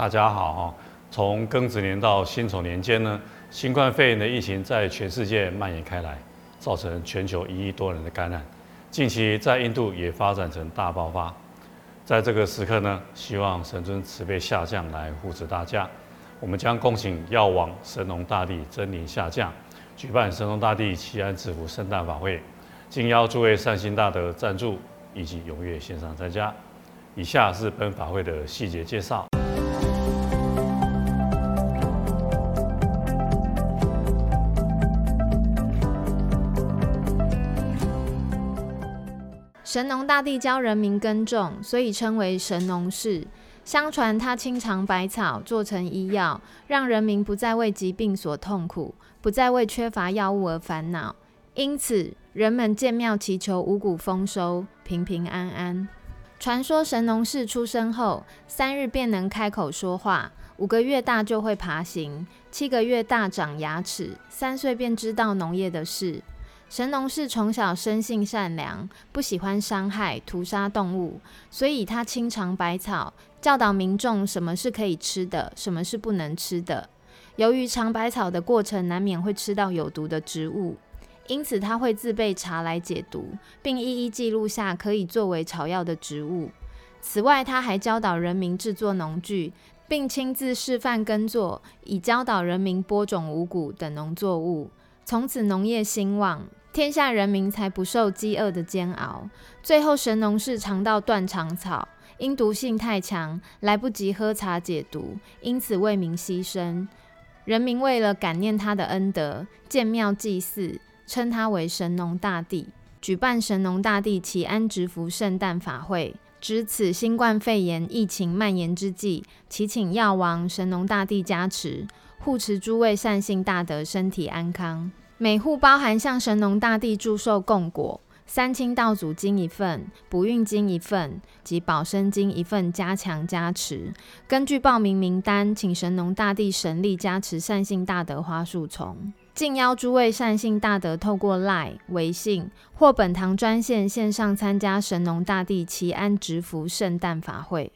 大家好哈！从庚子年到辛丑年间呢，新冠肺炎的疫情在全世界蔓延开来，造成全球一亿多人的感染。近期在印度也发展成大爆发。在这个时刻呢，希望神尊慈悲下降来护持大家。我们将恭请药王神农大帝真灵下降，举办神农大帝祈安赐福圣诞法会，敬邀诸位善心大德赞助以及踊跃线上参加。以下是本法会的细节介绍。神农大帝教人民耕种，所以称为神农氏。相传他亲尝百草，做成医药，让人民不再为疾病所痛苦，不再为缺乏药物而烦恼。因此，人们建庙祈求五谷丰收、平平安安。传说神农氏出生后，三日便能开口说话，五个月大就会爬行，七个月大长牙齿，三岁便知道农业的事。神农氏从小生性善良，不喜欢伤害、屠杀动物，所以他亲尝百草，教导民众什么是可以吃的，什么是不能吃的。由于尝百草的过程难免会吃到有毒的植物，因此他会自备茶来解毒，并一一记录下可以作为草药的植物。此外，他还教导人民制作农具，并亲自示范耕作，以教导人民播种五谷等农作物。从此农业兴旺。天下人民才不受饥饿的煎熬。最后，神农氏尝到断肠草，因毒性太强，来不及喝茶解毒，因此为民牺牲。人民为了感念他的恩德，建庙祭祀，称他为神农大帝，举办神农大帝祈安植福圣诞法会。值此新冠肺炎疫情蔓延之际，祈请药王神农大帝加持，护持诸位善信大德身体安康。每户包含向神农大帝祝寿供果、三清道祖金一份、不孕金一份及保生金一份，加强加持。根据报名名单，请神农大帝神力加持善信大德花树丛。敬邀诸位善信大德透过 Line、微信或本堂专线线上参加神农大帝祈安植福圣诞法会。